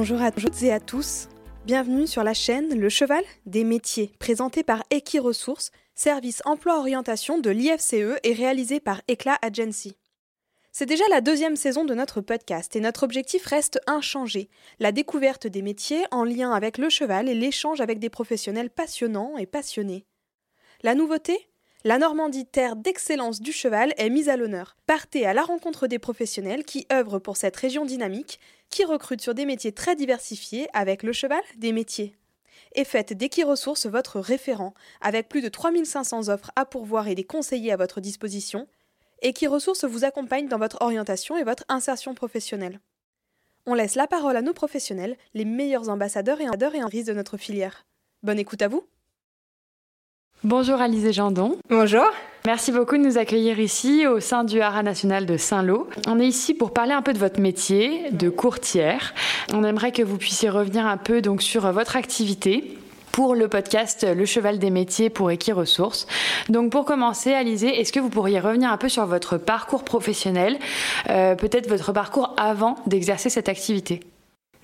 Bonjour à toutes et à tous. Bienvenue sur la chaîne Le Cheval des métiers, présenté par Equiresources, service emploi-orientation de l'IFCE et réalisé par Eclat Agency. C'est déjà la deuxième saison de notre podcast et notre objectif reste inchangé, la découverte des métiers en lien avec le cheval et l'échange avec des professionnels passionnants et passionnés. La nouveauté? La Normandie, terre d'excellence du cheval, est mise à l'honneur. Partez à la rencontre des professionnels qui œuvrent pour cette région dynamique, qui recrutent sur des métiers très diversifiés avec le cheval des métiers. Et faites d'Equiresources votre référent, avec plus de 3500 offres à pourvoir et des conseillers à votre disposition, Equiresources vous accompagne dans votre orientation et votre insertion professionnelle. On laisse la parole à nos professionnels, les meilleurs ambassadeurs et ambassadeurs et risque de notre filière. Bonne écoute à vous Bonjour Alizé Jandon. Bonjour. Merci beaucoup de nous accueillir ici au sein du Haras national de Saint-Lô. On est ici pour parler un peu de votre métier de courtière. On aimerait que vous puissiez revenir un peu donc sur votre activité pour le podcast Le Cheval des métiers pour Equiresources. Donc pour commencer, Alizé, est-ce que vous pourriez revenir un peu sur votre parcours professionnel, euh, peut-être votre parcours avant d'exercer cette activité?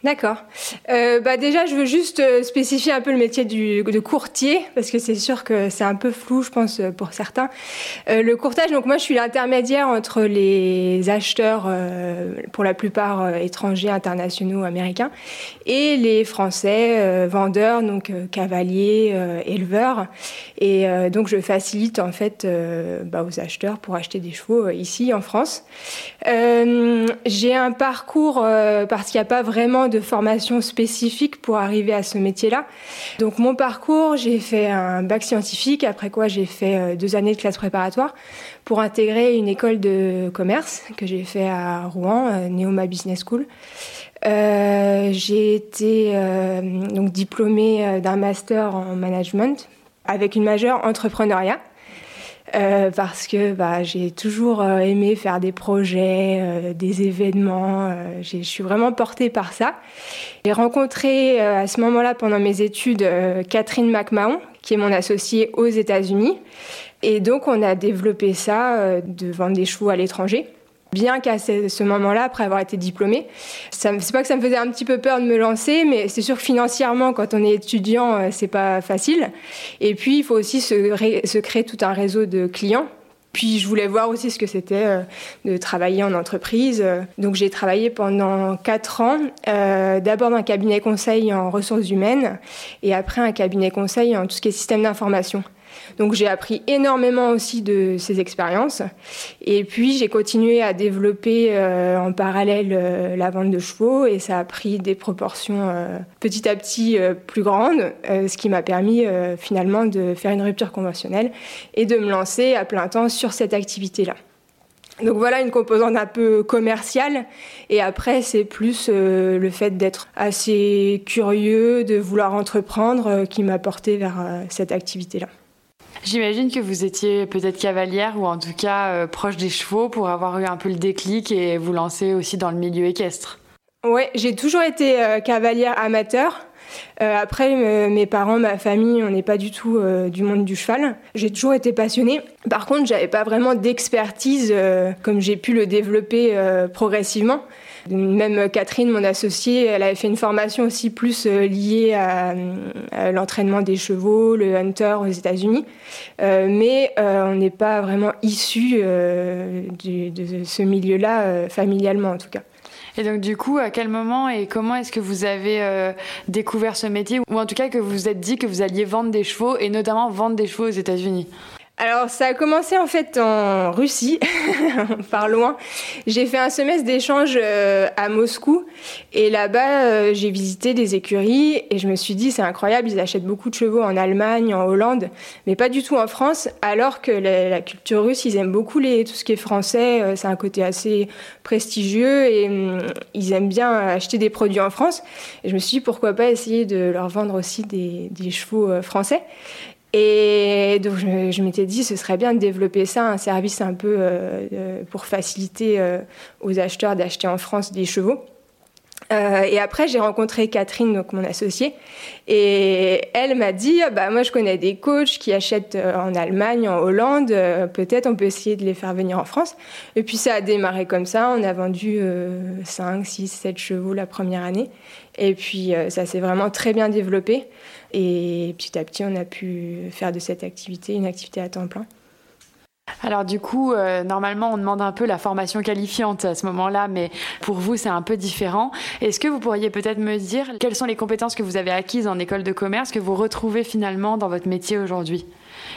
D'accord. Euh, bah déjà, je veux juste euh, spécifier un peu le métier de courtier, parce que c'est sûr que c'est un peu flou, je pense, euh, pour certains. Le courtage, donc moi, je suis l'intermédiaire entre les acheteurs, pour la plupart étrangers, internationaux, américains, et les Français, vendeurs, donc cavaliers, éleveurs. Et donc, je facilite, en fait, bah, aux acheteurs pour acheter des chevaux ici, en France. J'ai un parcours, parce qu'il n'y a pas vraiment de formation spécifique pour arriver à ce métier-là. Donc mon parcours, j'ai fait un bac scientifique, après quoi j'ai fait deux années de classe préparatoire pour intégrer une école de commerce que j'ai fait à Rouen, Neoma Business School. Euh, j'ai été euh, donc diplômée d'un master en management avec une majeure entrepreneuriat. Euh, parce que bah, j'ai toujours euh, aimé faire des projets, euh, des événements. je suis vraiment portée par ça. J'ai rencontré à ce moment-là, pendant mes études, Catherine McMahon, qui est mon associée aux États-Unis. Et donc, on a développé ça de vendre des chevaux à l'étranger bien qu'à ce, moment-là, après avoir été diplômée, c'est pas que ça me faisait un petit peu peur de me lancer, mais c'est sûr que financièrement, quand on est étudiant, euh, c'est pas facile. Et puis, il faut aussi se, créer tout un réseau de clients. Puis je voulais voir aussi ce que c'était euh, de travailler en entreprise. Donc j'ai travaillé pendant quatre ans, euh, d'abord dans un cabinet conseil en ressources humaines et après un cabinet conseil en tout ce qui est système d'information. Donc j'ai appris énormément aussi de ces expériences. Et puis j'ai continué à développer euh, en parallèle euh, la vente de chevaux et ça a pris des proportions euh, petit à petit plus grandes, ce qui m'a permis finalement de faire une rupture conventionnelle et de me lancer à plein temps sur cette activité-là. Donc voilà une composante un peu commerciale et après c'est plus le fait d'être assez curieux, de vouloir entreprendre qui m'a porté vers cette activité-là. J'imagine que vous étiez peut-être cavalière ou en tout cas euh, proche des chevaux pour avoir eu un peu le déclic et vous lancer aussi dans le milieu équestre. Ouais, j'ai toujours été euh, cavalière amateur. Euh, après, me, mes parents, ma famille, on n'est pas du tout du monde du cheval. J'ai toujours été passionnée. Par contre, j'avais pas vraiment d'expertise comme j'ai pu le développer progressivement. Même Catherine, mon associée, elle avait fait une formation aussi plus euh, liée à, à l'entraînement des chevaux, le hunter aux États-Unis. Euh, mais euh, on n'est pas vraiment issu de ce milieu-là, familialement en tout cas. Et donc du coup, à quel moment et comment est-ce que vous avez euh, découvert ce métier? Ou en tout cas que vous vous êtes dit que vous alliez vendre des chevaux et notamment vendre des chevaux aux États-Unis? Alors ça a commencé en fait en Russie, par loin. J'ai fait un semestre d'échange euh, à Moscou et là-bas euh, j'ai visité des écuries et je me suis dit c'est incroyable, ils achètent beaucoup de chevaux en Allemagne, en Hollande, mais pas du tout en France, alors que la, culture russe ils aiment beaucoup les, tout ce qui est français, euh, c'est un côté assez prestigieux et hum, ils aiment bien acheter des produits en France. Et je me suis dit pourquoi pas essayer de leur vendre aussi des, chevaux français. Et donc je, m'étais dit ce serait bien de développer ça, un service un peu euh, pour faciliter euh, aux acheteurs d'acheter en France des chevaux. Euh, et après, j'ai rencontré Catherine, donc mon associée, et elle m'a dit ah bah moi je connais des coachs qui achètent euh, en Allemagne, en Hollande, euh, peut-être on peut essayer de les faire venir en France. Et puis ça a démarré comme ça. On a vendu 5, 6, 7 chevaux la première année, et puis ça s'est vraiment très bien développé. Et petit à petit, on a pu faire de cette activité une activité à temps plein. Alors du coup, euh, normalement, on demande un peu la formation qualifiante à ce moment-là, mais pour vous, c'est un peu différent. Est-ce que vous pourriez peut-être me dire quelles sont les compétences que vous avez acquises en école de commerce que vous retrouvez finalement dans votre métier aujourd'hui?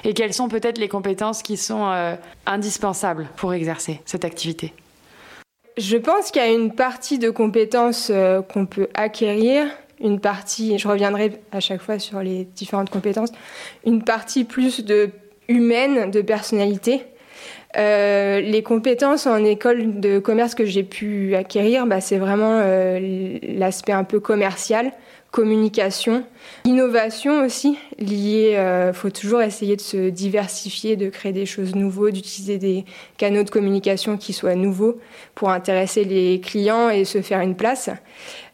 Et quelles sont peut-être les compétences qui sont euh, indispensables pour exercer cette activité? Je pense qu'il y a une partie de compétences euh, qu'on peut acquérir une partie, je reviendrai à chaque fois sur les différentes compétences, une partie plus de humaine, de personnalité. Euh, les compétences en école de commerce que j'ai pu acquérir, bah, c'est vraiment euh, l'aspect un peu commercial, communication, innovation aussi liée. Euh, faut toujours essayer de se diversifier, de créer des choses nouvelles, d'utiliser des canaux de communication qui soient nouveaux pour intéresser les clients et se faire une place.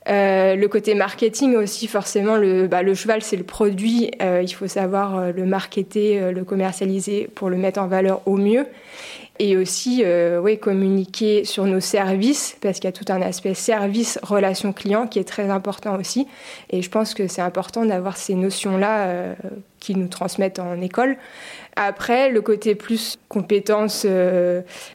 Euh, le côté marketing aussi, forcément, le, bah, cheval, c'est le produit. Euh, il faut savoir euh, le marketer, le commercialiser pour le mettre en valeur au mieux. Et aussi, oui, communiquer sur nos services, parce qu'il y a tout un aspect service, relation client qui est très important aussi. Et je pense que c'est important d'avoir ces notions-là qui nous transmettent en école. Après, le côté plus compétences,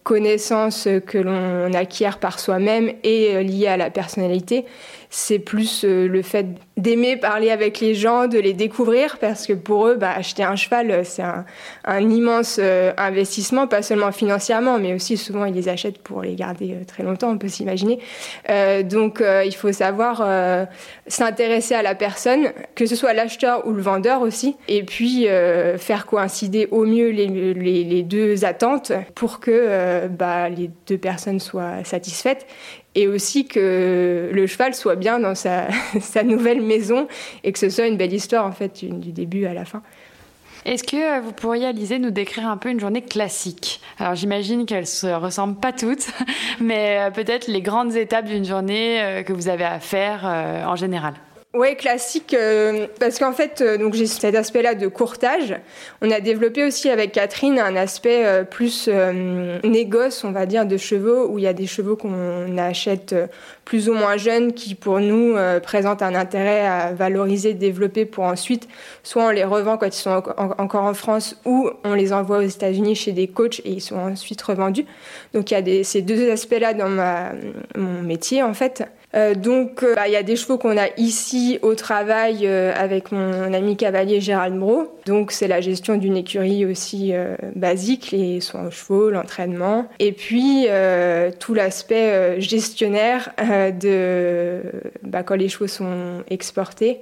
connaissances que l'on acquiert par soi-même et lié à la personnalité, c'est plus euh, le fait d'aimer parler avec les gens, de les découvrir, parce que pour eux, bah, acheter un cheval, euh, c'est un, immense euh, investissement, pas seulement financièrement, mais aussi souvent ils les achètent pour les garder très longtemps, on peut s'imaginer. donc il faut savoir s'intéresser à la personne, que ce soit l'acheteur ou le vendeur aussi, et puis faire coïncider au mieux les, deux attentes pour que bah, les deux personnes soient satisfaites et aussi que le cheval soit bien dans sa, nouvelle maison et que ce soit une belle histoire en fait du, début à la fin. Est-ce que euh, vous pourriez, Alizé, nous décrire un peu une journée classique? Alors j'imagine qu'elles se ressemblent pas toutes, mais euh, peut-être les grandes étapes d'une journée euh, que vous avez à faire en général. Oui, classique, euh, parce qu'en fait, euh, donc j'ai cet aspect-là de courtage. On a développé aussi avec Catherine un aspect euh, plus négoce, on va dire, de chevaux, où il y a des chevaux qu'on achète plus ou moins jeunes, qui pour nous présentent un intérêt à valoriser, développer, pour ensuite, soit on les revend quand ils sont encore en France, ou on les envoie aux États-Unis chez des coachs et ils sont ensuite revendus. Donc il y a des, ces deux aspects-là dans ma, mon métier, en fait. Euh, donc, euh, bah, il y a des chevaux qu'on a ici au travail euh, avec mon ami cavalier Gérald Bro. Donc, c'est la gestion d'une écurie aussi basique, les soins aux chevaux, l'entraînement. Et puis, tout l'aspect gestionnaire de bah, quand les chevaux sont exportés,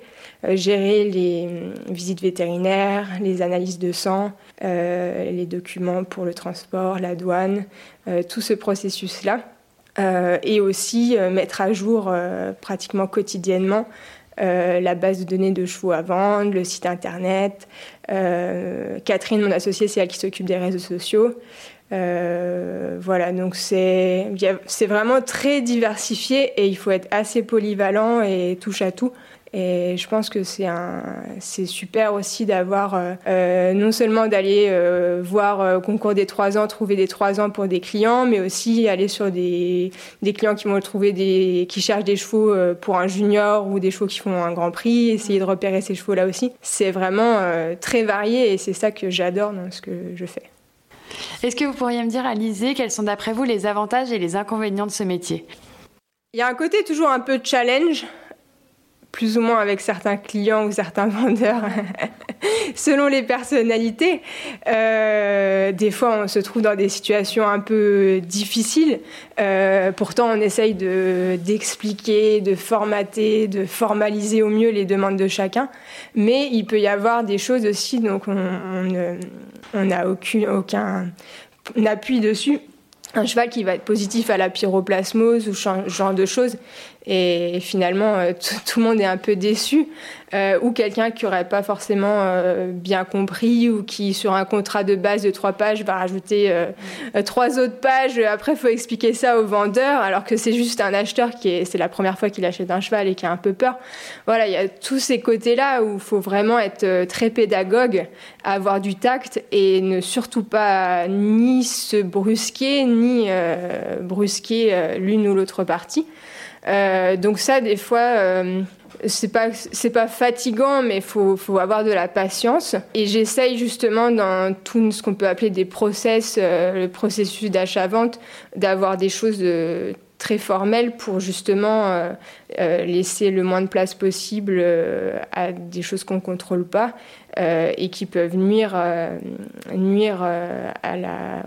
gérer les visites vétérinaires, les analyses de sang, les documents pour le transport, la douane, tout ce processus-là. Euh, et aussi euh, mettre à jour euh, pratiquement quotidiennement la base de données de chevaux à vendre, le site internet. Catherine, mon associée, c'est elle qui s'occupe des réseaux sociaux. voilà, donc c'est vraiment très diversifié et il faut être assez polyvalent et touche à tout et je pense que c'est un, c'est super aussi d'avoir euh, euh, non seulement d'aller euh, voir concours des trois ans, trouver des trois ans pour des clients, mais aussi aller sur des, des clients qui vont trouver des, qui cherchent des chevaux pour un junior ou des chevaux qui font un grand prix, essayer de repérer ces chevaux là aussi. C'est vraiment très varié et c'est ça que j'adore dans ce que je fais. Est-ce que vous pourriez me dire, Alizé, quels sont d'après vous les avantages et les inconvénients de ce métier? Il y a un côté toujours un peu challenge plus ou moins avec certains clients ou certains vendeurs, selon les personnalités. Euh, des fois, on se trouve dans des situations un peu difficiles. Euh, pourtant, on essaye d'expliquer, de formater, de formaliser au mieux les demandes de chacun. Mais il peut y avoir des choses aussi, donc on n'a aucun, aucun appui dessus un cheval qui va être positif à la pyroplasmose ou ce genre de choses. Et finalement, euh, tout le monde est un peu déçu. euh, ou quelqu'un qui aurait pas forcément euh, bien compris ou qui sur un contrat de base de trois pages va rajouter trois autres pages. Après, il faut expliquer ça au vendeur, alors que c'est juste un acheteur qui est, c'est la première fois qu'il achète un cheval et qui a un peu peur. Voilà, il y a tous ces côtés-là où il faut vraiment être très pédagogue, avoir du tact et ne surtout pas ni se brusquer ni brusquer l'une ou l'autre partie. Euh, donc ça, des fois, euh, c'est pas c'est pas fatigant, mais faut faut avoir de la patience. Et j'essaye justement dans tout ce qu'on peut appeler des process, euh, le processus d'achat-vente, d'avoir des choses très formelles pour justement laisser le moins de place possible à des choses qu'on contrôle pas et qui peuvent nuire nuire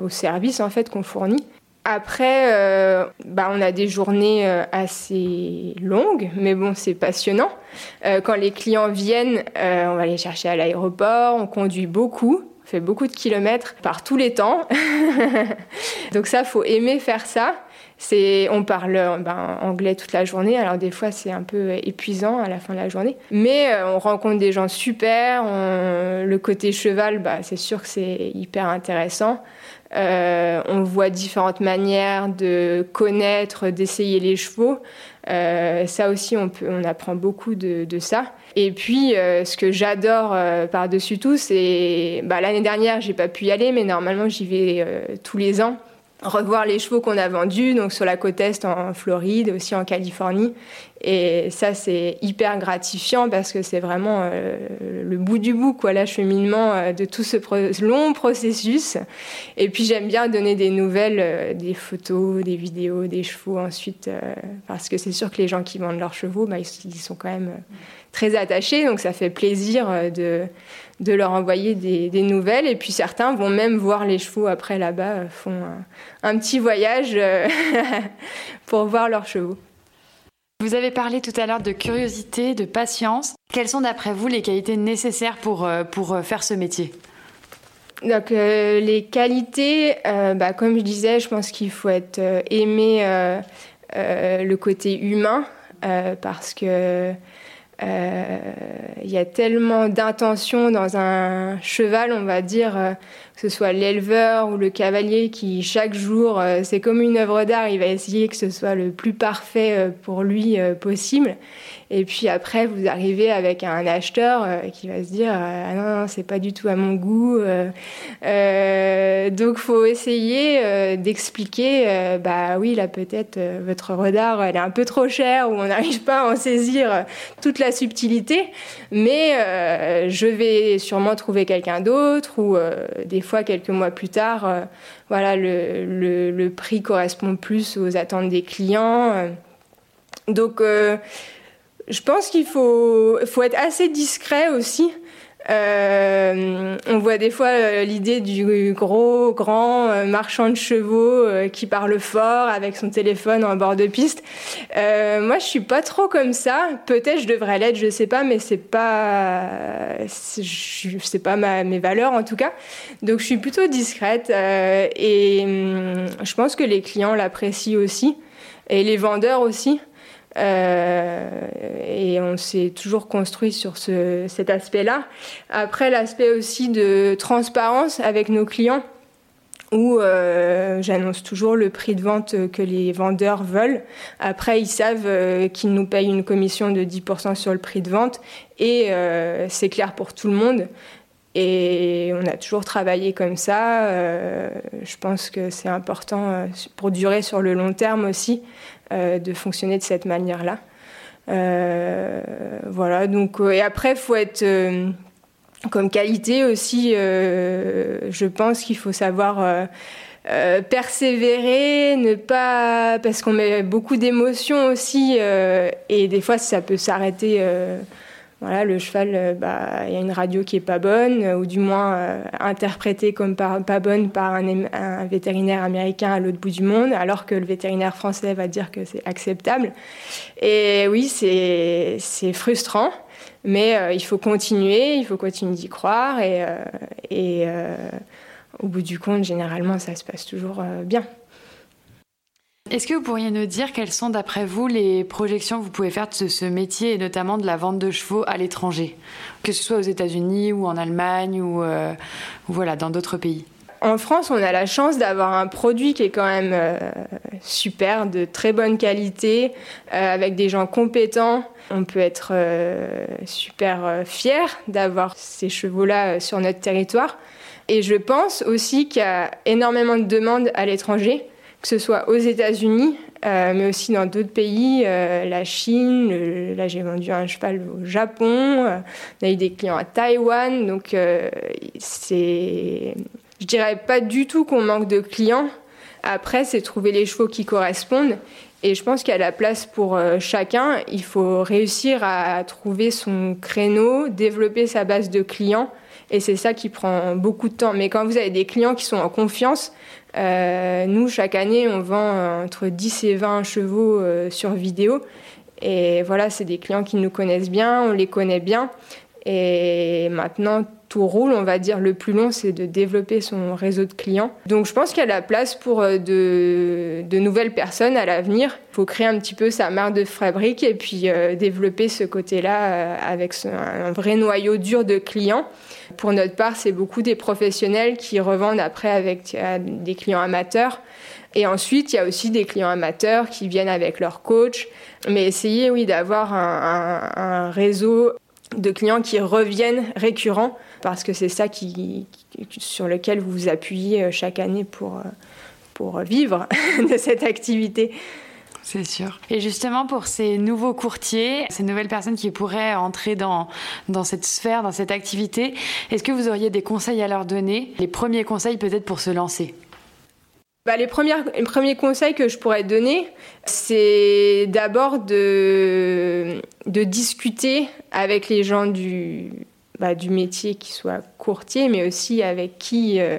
au service en fait qu'on fournit. Après, euh, bah, on a des journées euh, assez longues, mais bon, c'est passionnant. Euh, quand les clients viennent, on va les chercher à l'aéroport, on conduit beaucoup, on fait beaucoup de kilomètres par tous les temps. Donc ça, faut aimer faire ça. C'est, on parle ben, anglais toute la journée, alors des fois c'est un peu épuisant à la fin de la journée. Mais on rencontre des gens super. le côté cheval, bah, c'est sûr que c'est hyper intéressant. Euh, on voit différentes manières de connaître, d'essayer les chevaux. Euh, ça aussi, on, peut, on apprend beaucoup de, ça. Et puis, euh, ce que j'adore par-dessus tout, c'est bah, l'année dernière, j'ai pas pu y aller, mais normalement, j'y vais tous les ans revoir les chevaux qu'on a vendus, donc sur la côte est en Floride, aussi en Californie. Et ça, c'est hyper gratifiant parce que c'est vraiment euh, le bout du bout, quoi, l'acheminement euh, de tout ce long processus. Et puis, j'aime bien donner des nouvelles, euh, des photos, des vidéos, des chevaux ensuite, parce que c'est sûr que les gens qui vendent leurs chevaux, bah, ils, sont quand même très attachés, donc ça fait plaisir de, de leur envoyer des, des, nouvelles. Et puis, certains vont même voir les chevaux après là-bas, font un, un petit voyage pour voir leurs chevaux. Vous avez parlé tout à l'heure de curiosité, de patience. Quelles sont d'après vous les qualités nécessaires pour, euh, pour euh, faire ce métier? Donc euh, les qualités, bah, comme je disais, je pense qu'il faut être aimé le côté humain parce que il y a tellement d'intentions dans un cheval, on va dire, que ce soit l'éleveur ou le cavalier qui chaque jour, euh, c'est comme une œuvre d'art, il va essayer que ce soit le plus parfait euh, pour lui euh, possible. Et puis après, vous arrivez avec un acheteur qui va se dire ah non, non c'est pas du tout à mon goût. Donc faut essayer d'expliquer bah oui là peut-être votre redard elle est un peu trop chère ou on n'arrive pas à en saisir toute la subtilité, mais je vais sûrement trouver quelqu'un d'autre ou des fois quelques mois plus tard, voilà le, prix correspond plus aux attentes des clients. Donc je pense qu'il faut, faut être assez discret aussi. Euh, on voit des fois euh, l'idée du gros, grand euh, marchand de chevaux qui parle fort avec son téléphone en bord de piste. moi, je suis pas trop comme ça. Peut-être je devrais l'être, je sais pas, mais c'est pas, c'est pas mes valeurs en tout cas. Donc, je suis plutôt discrète et hum, je pense que les clients l'apprécient aussi et les vendeurs aussi. Euh, et on s'est toujours construit sur ce, cet aspect-là. Après, l'aspect aussi de transparence avec nos clients, où euh, j'annonce toujours le prix de vente que les vendeurs veulent. Après, ils savent euh, qu'ils nous payent une commission de 10% sur le prix de vente, et c'est clair pour tout le monde. Et on a toujours travaillé comme ça. Je pense que c'est important pour durer sur le long terme aussi. Euh, de fonctionner de cette manière-là. Euh, voilà, donc, euh, et après, il faut être comme qualité aussi, je pense qu'il faut savoir persévérer, ne pas parce qu'on met beaucoup d'émotions aussi et des fois ça peut s'arrêter voilà, le cheval, euh, bah, il y a une radio qui est pas bonne, ou du moins euh, interprétée comme pas bonne par un, vétérinaire américain à l'autre bout du monde, alors que le vétérinaire français va dire que c'est acceptable. Et oui, c'est frustrant, mais euh, il faut continuer, il faut continuer d'y croire, et au bout du compte, généralement, ça se passe toujours bien. Est-ce que vous pourriez nous dire quelles sont d'après vous les projections que vous pouvez faire de ce, métier et notamment de la vente de chevaux à l'étranger, que ce soit aux États-Unis ou en Allemagne ou, euh, voilà dans d'autres pays? En France, on a la chance d'avoir un produit qui est quand même euh, super, de très bonne qualité, euh, avec des gens compétents. On peut être super fier d'avoir ces chevaux-là sur notre territoire. Et je pense aussi qu'il y a énormément de demandes à l'étranger que ce soit aux États-Unis, euh, mais aussi dans d'autres pays, euh, la Chine. là, j'ai vendu un cheval au Japon. Euh, on a eu des clients à Taïwan. Donc, c'est, je dirais pas du tout qu'on manque de clients. Après, c'est trouver les chevaux qui correspondent. Et je pense qu'il y a la place pour chacun. Il faut réussir à trouver son créneau, développer sa base de clients. Et c'est ça qui prend beaucoup de temps. Mais quand vous avez des clients qui sont en confiance, euh, nous, chaque année, on vend euh, entre 10 et 20 chevaux euh, sur vidéo. Et voilà, c'est des clients qui nous connaissent bien, on les connaît bien. Et maintenant, tout roule, on va dire. Le plus long, c'est de développer son réseau de clients. Donc, je pense qu'il y a la place pour de, de nouvelles personnes à l'avenir. Il faut créer un petit peu sa marque de fabrique et puis développer ce côté-là avec un vrai noyau dur de clients. Pour notre part, c'est beaucoup des professionnels qui revendent après avec des clients amateurs. Et ensuite, il y a aussi des clients amateurs qui viennent avec leur coach. Mais essayez, oui, d'avoir un, réseau de clients qui reviennent récurrents parce que c'est ça qui, sur lequel vous vous appuyez euh, chaque année pour, euh, pour vivre de cette activité. C'est sûr. Et justement, pour ces nouveaux courtiers, ces nouvelles personnes qui pourraient entrer dans, dans cette sphère, dans cette activité, est-ce que vous auriez des conseils à leur donner Les premiers conseils peut-être pour se lancer? Bah, les, premières, les premiers conseils que je pourrais donner, c'est d'abord de, de discuter avec les gens du, bah, du métier qui soient courtiers, mais aussi avec qui euh,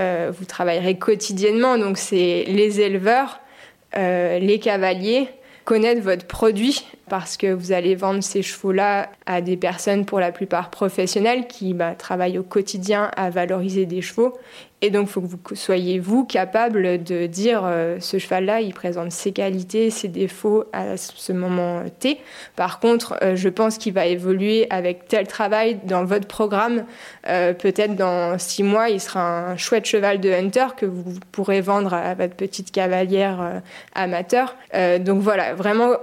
euh, vous travaillerez quotidiennement. Donc, c'est les éleveurs, euh, les cavaliers, connaître votre produit parce que vous allez vendre ces chevaux-là à des personnes pour la plupart professionnelles qui bah, travaillent au quotidien à valoriser des chevaux. Et donc, il faut que vous soyez, vous, capable de dire euh, ce cheval-là, il présente ses qualités, ses défauts à ce moment T. Par contre, euh, je pense qu'il va évoluer avec tel travail dans votre programme. Euh, peut-être dans six mois, il sera un chouette cheval de hunter que vous pourrez vendre à votre petite cavalière amateur. donc voilà, vraiment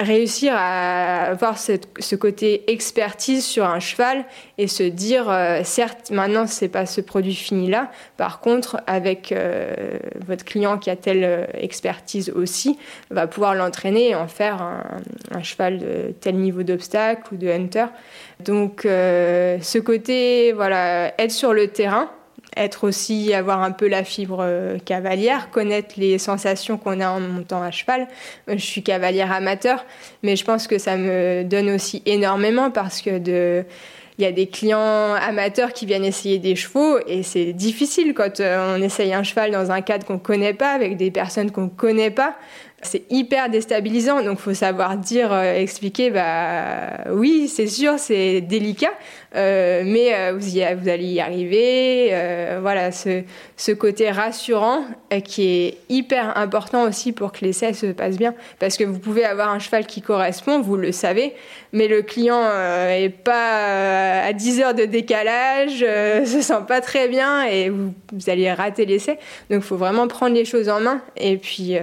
réussir à avoir ce côté expertise sur un cheval et se dire euh, certes maintenant c'est pas ce produit fini là par contre avec euh, votre client qui a telle euh, expertise aussi va pouvoir l'entraîner et en faire un, cheval de tel niveau d'obstacle ou de hunter. Donc ce côté voilà être sur le terrain être aussi, avoir un peu la fibre euh, cavalière, connaître les sensations qu'on a en montant à cheval. Je suis cavalière amateur, mais je pense que ça me donne aussi énormément parce que de il y a des clients amateurs qui viennent essayer des chevaux et c'est difficile quand euh, on essaye un cheval dans un cadre qu'on connaît pas avec des personnes qu'on connaît pas c'est hyper déstabilisant. Donc, faut savoir dire, euh, expliquer, bah oui, c'est sûr, c'est délicat, euh, mais euh, vous, allez y arriver. voilà, ce, côté rassurant qui est hyper important aussi pour que l'essai se passe bien, parce que vous pouvez avoir un cheval qui correspond, vous le savez, mais le client est pas à 10 heures de décalage, se sent pas très bien et vous, vous allez rater l'essai. Donc, il faut vraiment prendre les choses en main et puis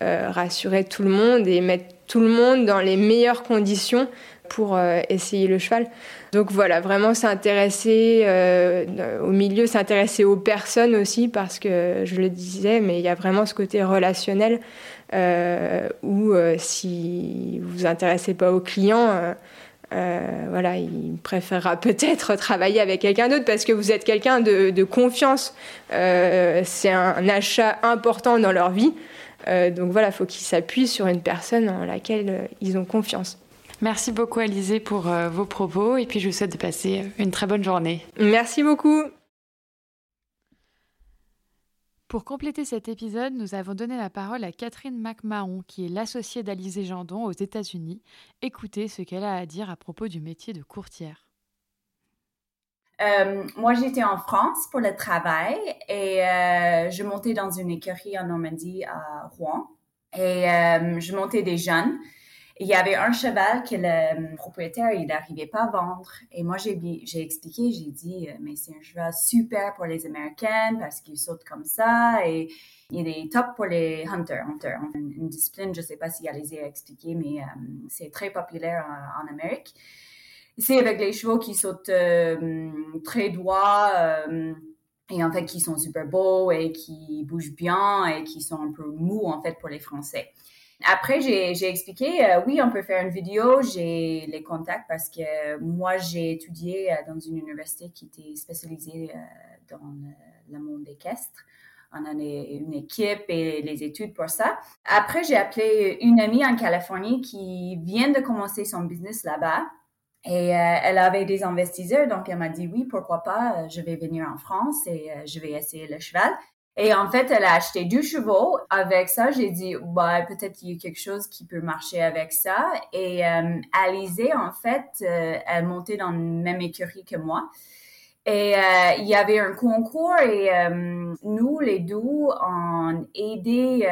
rassurer tout le monde et mettre tout le monde dans les meilleures conditions pour euh, essayer le cheval. Donc voilà, vraiment s'intéresser euh, au milieu, s'intéresser aux personnes aussi, parce que je le disais, mais il y a vraiment ce côté relationnel euh, où si vous vous intéressez pas aux clients, voilà, il préférera peut-être travailler avec quelqu'un d'autre parce que vous êtes quelqu'un de, de, confiance. c'est un achat important dans leur vie. Donc voilà, il faut qu'ils s'appuient sur une personne en laquelle ils ont confiance. Merci beaucoup Alizé pour euh, vos propos et puis je vous souhaite de passer une très bonne journée. Merci beaucoup. Pour compléter cet épisode, nous avons donné la parole à Catherine McMahon, qui est l'associée d'Alizé Jandon aux États-Unis. Écoutez ce qu'elle a à dire à propos du métier de courtière. Euh, moi, j'étais en France pour le travail et euh, je montais dans une écurie en Normandie à Rouen. Et je montais des jeunes. Il y avait un cheval que le propriétaire, il n'arrivait pas à vendre. Et moi, j'ai, expliqué, j'ai dit, mais c'est un cheval super pour les Américains parce qu'il saute comme ça et il est top pour les hunters. Hunter, une, discipline, je ne sais pas si les a expliqué, mais c'est très populaire en Amérique c'est avec les chevaux qui sautent euh, très droit euh, et en fait qui sont super beaux et qui bougent bien et qui sont un peu mous en fait pour les Français. Après, j'ai expliqué, euh, oui, on peut faire une vidéo, j'ai les contacts parce que moi, j'ai étudié dans une université qui était spécialisée dans le, monde équestre. On a une équipe et les études pour ça. Après, j'ai appelé une amie en Californie qui vient de commencer son business là-bas et euh, elle avait des investisseurs, donc elle m'a dit oui, pourquoi pas, euh, je vais venir en France et euh, je vais essayer le cheval. Et en fait, elle a acheté deux chevaux. Avec ça, j'ai dit, bah, peut-être qu'il y a quelque chose qui peut marcher avec ça. Et Alizé, en fait, elle montait dans la même écurie que moi. Et il y avait un concours et nous, les deux, on aidé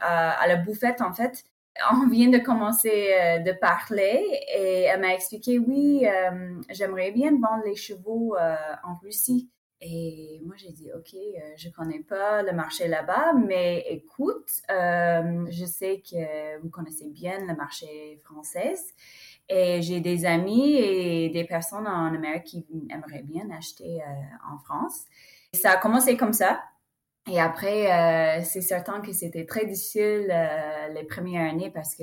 à, la bouffette, en fait, on vient de commencer euh, de parler et elle m'a expliqué oui, euh, j'aimerais bien vendre les chevaux euh, en Russie. Et moi, j'ai dit, OK, je connais pas le marché là-bas, mais écoute, je sais que vous connaissez bien le marché français et j'ai des amis et des personnes en Amérique qui aimeraient bien acheter en France. ça a commencé comme ça. Et après, euh, c'est certain que c'était très difficile euh, les premières années parce que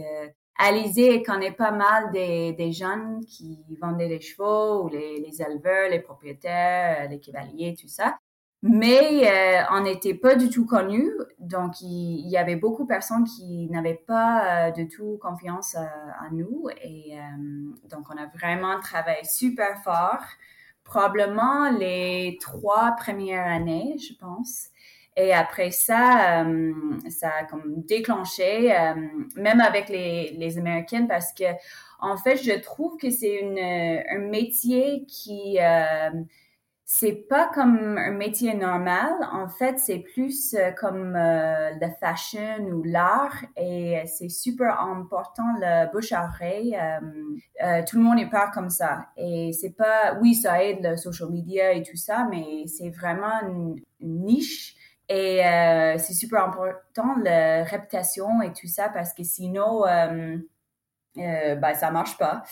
Alizé connaît pas mal des, jeunes qui vendaient des chevaux ou les, éleveurs, les propriétaires, les cavaliers, tout ça. Mais euh, on n'était pas du tout connus, donc il, y avait beaucoup de personnes qui n'avaient pas euh, du tout confiance en nous. Et donc on a vraiment travaillé super fort, probablement les trois premières années, je pense. Et après ça, euh, ça a comme déclenché, euh, même avec les, les Américaines, parce que en fait, je trouve que c'est un métier qui euh, c'est pas comme un métier normal. En fait, c'est plus comme le fashion ou l'art et c'est super important le bouche à oreille. tout le monde est peur comme ça et c'est pas, oui, ça aide le social media et tout ça, mais c'est vraiment une niche et euh, c'est super important, la réputation et tout ça, parce que sinon, euh, euh, ben, ça marche pas.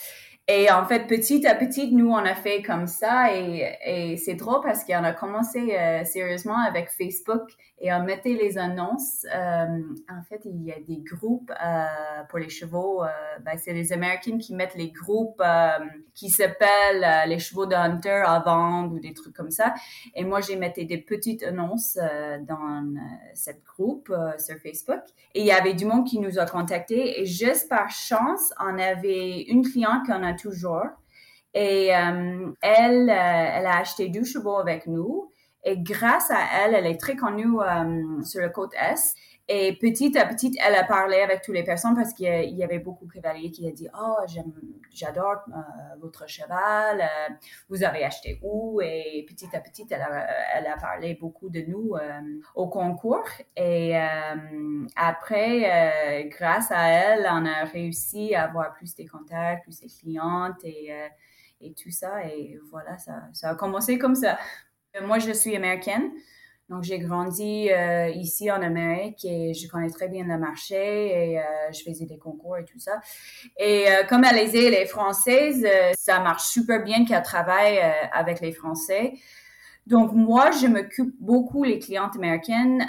Et en fait, petit à petit, nous, on a fait comme ça et, et c'est drôle parce qu'on a commencé euh, sérieusement avec Facebook et on mettait les annonces. Euh, en fait, il y a des groupes euh, pour les chevaux. Euh, ben, c'est les Américains qui mettent les groupes euh, qui s'appellent les chevaux de Hunter à vendre ou des trucs comme ça. Et moi, j'ai mettais des petites annonces dans cette groupe sur Facebook. Et il y avait du monde qui nous a contactés et juste par chance, on avait une cliente qu'on a toujours. Et euh, elle, euh, elle a acheté deux chevaux avec nous. Et grâce à elle, elle est très connue euh, sur le côte Est. Et petit à petit, elle a parlé avec toutes les personnes parce qu'il y avait beaucoup de cavaliers qui ont dit Oh, j'adore votre cheval, vous avez acheté où Et petit à petit, elle a, a parlé beaucoup de nous au concours. Et après, grâce à elle, on a réussi à avoir plus de contacts, plus de clientes et, et tout ça. Et voilà, ça a commencé comme ça. Moi, je suis américaine. Donc, j'ai grandi euh, ici en Amérique et je connais très bien le marché et euh, je faisais des concours et tout ça. Et euh, comme elle est les Françaises, ça marche super bien qu'elle travaille avec les Français. Donc, moi, je m'occupe beaucoup les clientes américaines.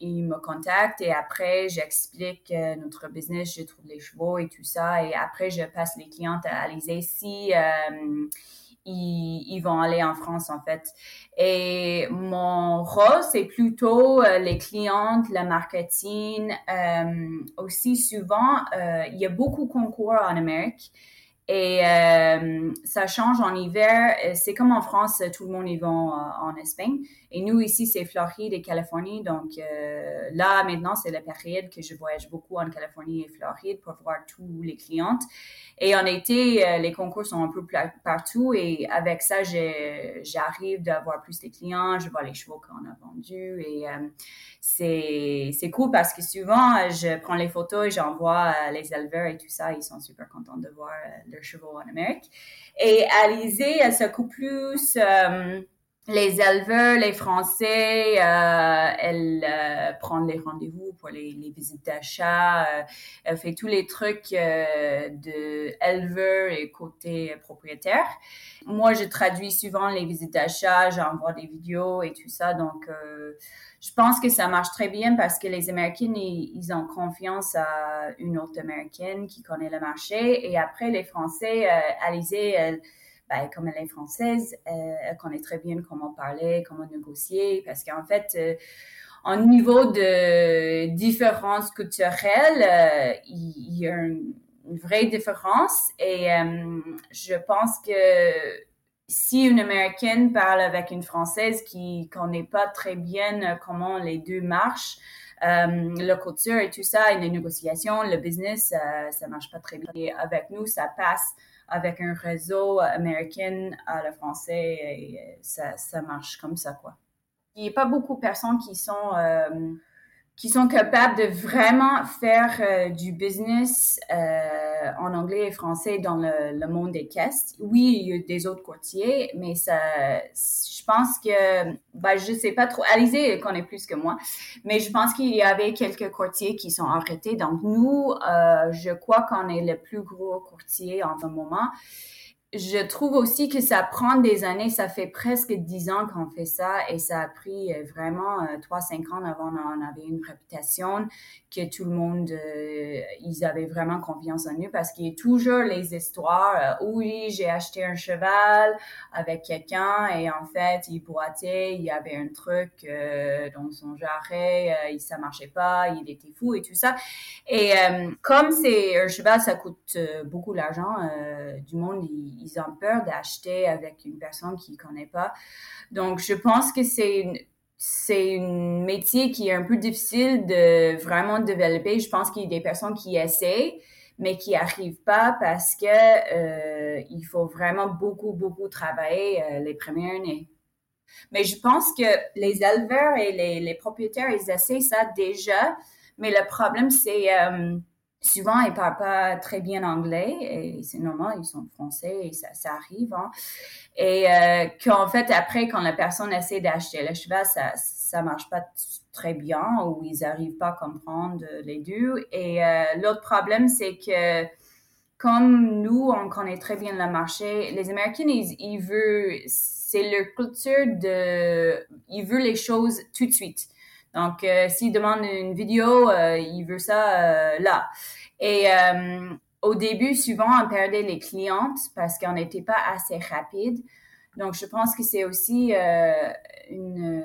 ils me contactent et après, j'explique notre business, je trouve les chevaux et tout ça. Et après, je passe les clientes à Alizé si ils, vont aller en France en fait. Et mon rôle, c'est plutôt euh, les clientes, le marketing. Euh, aussi souvent, euh, il y a beaucoup de concours en Amérique. Et euh, ça change en hiver. C'est comme en France, tout le monde y va en, Espagne. Et nous, ici, c'est Floride et Californie. Donc euh, là, maintenant, c'est la période que je voyage beaucoup en Californie et Floride pour voir tous les clientes. Et en été, euh, les concours sont un peu partout. Et avec ça, j'arrive d'avoir plus de clients. Je vois les chevaux qu'on a vendus. Et euh, c'est cool parce que souvent, je prends les photos et j'envoie les éleveurs et tout ça. Ils sont super contents de voir chevaux en Amérique. Et Alizé, elle s'occupe plus les éleveurs, les Français, euh, elle euh, prend les rendez-vous pour les, visites d'achat, euh, elle fait tous les trucs euh, de éleveur et côté propriétaire. Moi, je traduis souvent les visites d'achat, j'envoie des vidéos et tout ça, donc je pense que ça marche très bien parce que les Américains, ils, ont confiance à une autre Américaine qui connaît le marché et après les Français, Alizé, elle ben, comme elle est française, euh, elle connaît très bien comment parler, comment négocier, parce qu'en fait, euh, en niveau de différence culturelle, euh, il, y a une, vraie différence et je pense que si une Américaine parle avec une Française qui connaît pas très bien comment les deux marchent, euh, la culture et tout ça, et les négociations, le business, ça ça marche pas très bien. Et avec nous, ça passe avec un réseau américain à le français et ça, ça marche comme ça, quoi. Il n'y a pas beaucoup de personnes qui sont euh, qui sont capables de vraiment faire euh, du business euh, en anglais et français dans le, le, monde des caisses. Oui, il y a des autres courtiers, mais ça, je pense que, ben, je sais pas trop. Alizé connaît plus que moi, mais je pense qu'il y avait quelques courtiers qui sont arrêtés. Donc nous, euh, je crois qu'on est le plus gros courtier en ce moment je trouve aussi que ça prend des années. Ça fait presque dix ans qu'on fait ça et ça a pris euh, vraiment euh, trois, cinq ans avant on avait une réputation que tout le monde, euh, ils avaient vraiment confiance en nous parce qu'il y a toujours les histoires. oui, j'ai acheté un cheval avec quelqu'un et en fait, il boitait, il y avait un truc dans son jarret, ça marchait pas, il était fou et tout ça. Et comme c'est un cheval, ça coûte beaucoup d'argent, du monde, il ils ont peur d'acheter avec une personne qu'ils ne connaissent pas. Donc, je pense que c'est c'est un métier qui est un peu difficile de vraiment développer. Je pense qu'il y a des personnes qui essaient, mais qui arrivent pas parce que euh, il faut vraiment beaucoup, beaucoup travailler euh, les premières années. Mais je pense que les éleveurs et les, les propriétaires, ils essaient ça déjà. Mais le problème, c'est euh, souvent ils parlent pas très bien anglais et c'est normal ils sont français et ça, arrive hein. et euh, qu'en fait après quand la personne essaie d'acheter le cheval ça ça marche pas très bien ou ils arrivent pas à comprendre les deux et euh, l'autre problème c'est que comme nous on connaît très bien le marché les Américains ils veulent c'est leur culture de ils veulent les choses tout de suite donc, euh, s'il demande une vidéo, euh, il veut ça euh, là. Et au début, souvent, on perdait les clientes parce qu'on n'était pas assez rapide. Donc, je pense que c'est aussi une,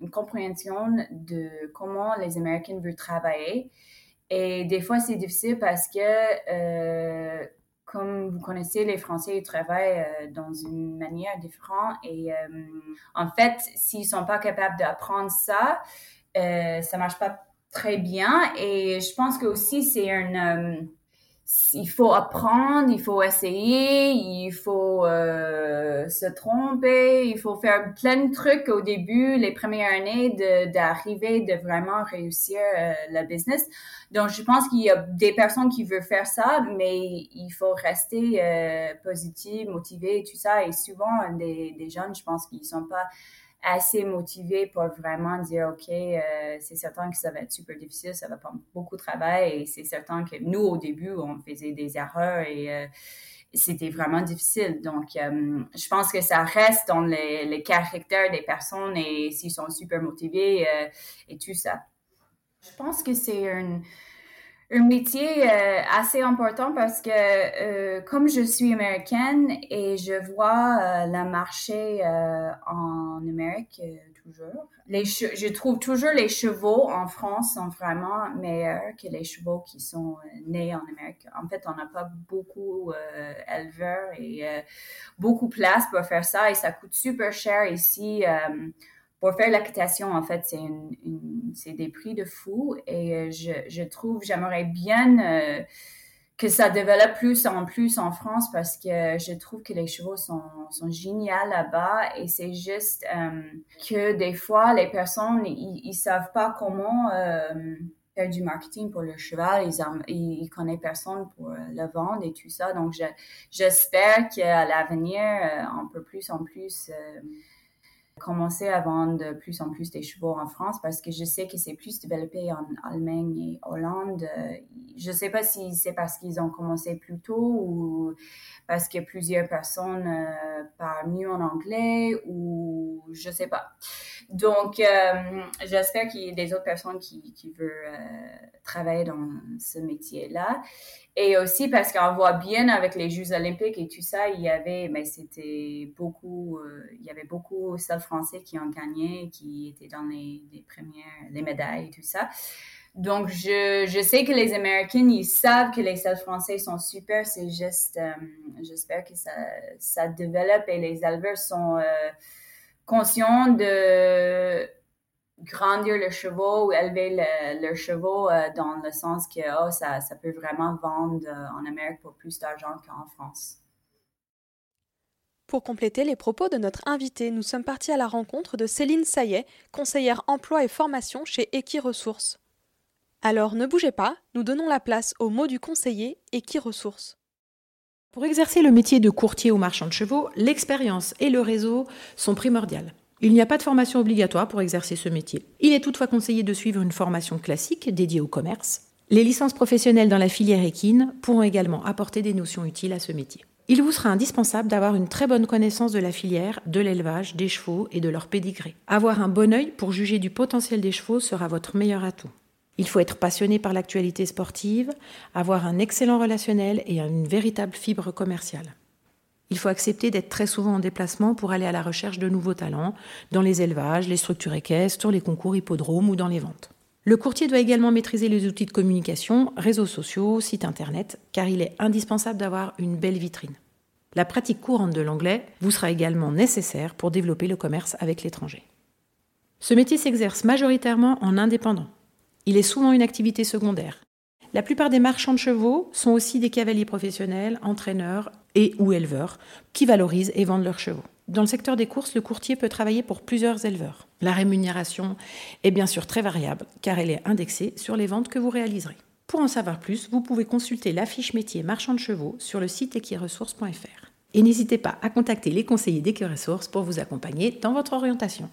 une, compréhension de comment les Américains veulent travailler. Et des fois, c'est difficile parce que comme vous connaissez, les Français ils travaillent euh, dans une manière différente et euh, en fait, s'ils sont pas capables d'apprendre ça, euh, ça marche pas très bien. Et je pense que aussi c'est un il faut apprendre, il faut essayer, il faut euh, se tromper, il faut faire plein de trucs au début, les premières années, d'arriver, de, vraiment réussir euh, le business. Donc, je pense qu'il y a des personnes qui veulent faire ça, mais il faut rester euh, positif, motivé tout ça. Et souvent, des, des jeunes, je pense qu'ils sont pas assez motivé pour vraiment dire, OK, euh, c'est certain que ça va être super difficile, ça va prendre beaucoup de travail et c'est certain que nous, au début, on faisait des erreurs et euh, c'était vraiment difficile. Donc, euh, je pense que ça reste dans les, les caractères des personnes et s'ils sont super motivés et tout ça. Je pense que c'est une un métier euh, assez important parce que euh, comme je suis américaine et je vois euh, le marché en Amérique tous toujours. Les je trouve toujours les chevaux en France sont vraiment meilleurs que les chevaux qui sont euh, nés en Amérique. En fait, on n'a pas beaucoup euh, éleveurs et euh, beaucoup de place pour faire ça et ça coûte super cher ici. Euh, pour faire l'acquittation, en fait, c'est une, c'est des prix de fou et je, je trouve, j'aimerais bien que ça développe plus en plus en France parce que je trouve que les chevaux sont, sont géniaux là-bas et c'est juste euh, que des fois les personnes ils, savent pas comment euh, faire du marketing pour le cheval. Ils, ils, connaissent personne pour le vendre et tout ça. Donc j'espère qu'à l'avenir euh, on peut plus en plus commencer à vendre de plus en plus des chevaux en France parce que je sais que c'est plus développé en Allemagne et Hollande. Je sais pas si c'est parce qu'ils ont commencé plus tôt ou parce que plusieurs personnes euh, parlent mieux en anglais ou je sais pas. Donc, euh, j'espère qu'il y a des autres personnes qui, veulent euh, travailler dans ce métier-là. Et aussi parce qu'on voit bien avec les Jeux olympiques et tout ça, il y avait, mais c'était beaucoup, euh, il y avait beaucoup français qui ont gagné, qui étaient dans les, premières, les médailles et tout ça. Donc, je, je sais que les Américains, ils savent que les seuls français sont super. C'est juste, euh, j'espère que ça, ça développe et les éleveurs sont euh, conscients de grandir le cheval ou élever le, le chevaux euh, dans le sens que oh, ça, ça peut vraiment vendre euh, en Amérique pour plus d'argent qu'en France. Pour compléter les propos de notre invité, nous sommes partis à la rencontre de Céline Saillet, conseillère emploi et formation chez Equiresources. Alors ne bougez pas, nous donnons la place au mot du conseiller Equiresources. Pour exercer le métier de courtier ou marchand de chevaux, l'expérience et le réseau sont primordiales. Il n'y a pas de formation obligatoire pour exercer ce métier. Il est toutefois conseillé de suivre une formation classique dédiée au commerce. Les licences professionnelles dans la filière équine pourront également apporter des notions utiles à ce métier. Il vous sera indispensable d'avoir une très bonne connaissance de la filière, de l'élevage, des chevaux et de leur pédigré. Avoir un bon œil pour juger du potentiel des chevaux sera votre meilleur atout. Il faut être passionné par l'actualité sportive, avoir un excellent relationnel et une véritable fibre commerciale. Il faut accepter d'être très souvent en déplacement pour aller à la recherche de nouveaux talents dans les élevages, les structures équestres, les concours hippodromes ou dans les ventes. Le courtier doit également maîtriser les outils de communication, réseaux sociaux, sites internet, car il est indispensable d'avoir une belle vitrine. La pratique courante de l'anglais vous sera également nécessaire pour développer le commerce avec l'étranger. Ce métier s'exerce majoritairement en indépendant. Il est souvent une activité secondaire. La plupart des marchands de chevaux sont aussi des cavaliers professionnels, entraîneurs et ou éleveurs qui valorisent et vendent leurs chevaux. Dans le secteur des courses, le courtier peut travailler pour plusieurs éleveurs. La rémunération est bien sûr très variable car elle est indexée sur les ventes que vous réaliserez. Pour en savoir plus, vous pouvez consulter l'affiche métier marchand de chevaux sur le site equiresources.fr. Et n'hésitez pas à contacter les conseillers d'Equiresources pour vous accompagner dans votre orientation.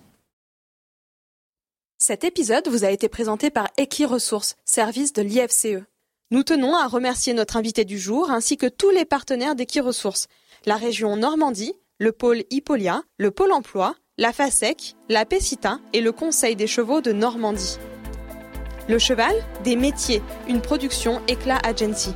Cet épisode vous a été présenté par Equiresources, service de l'IFCE. Nous tenons à remercier notre invité du jour ainsi que tous les partenaires d'Equiresources, la région Normandie, le pôle Hippolia, le pôle emploi, la FASEC, la PECITA et le Conseil des chevaux de Normandie. Le cheval, des métiers, une production Éclat Agency.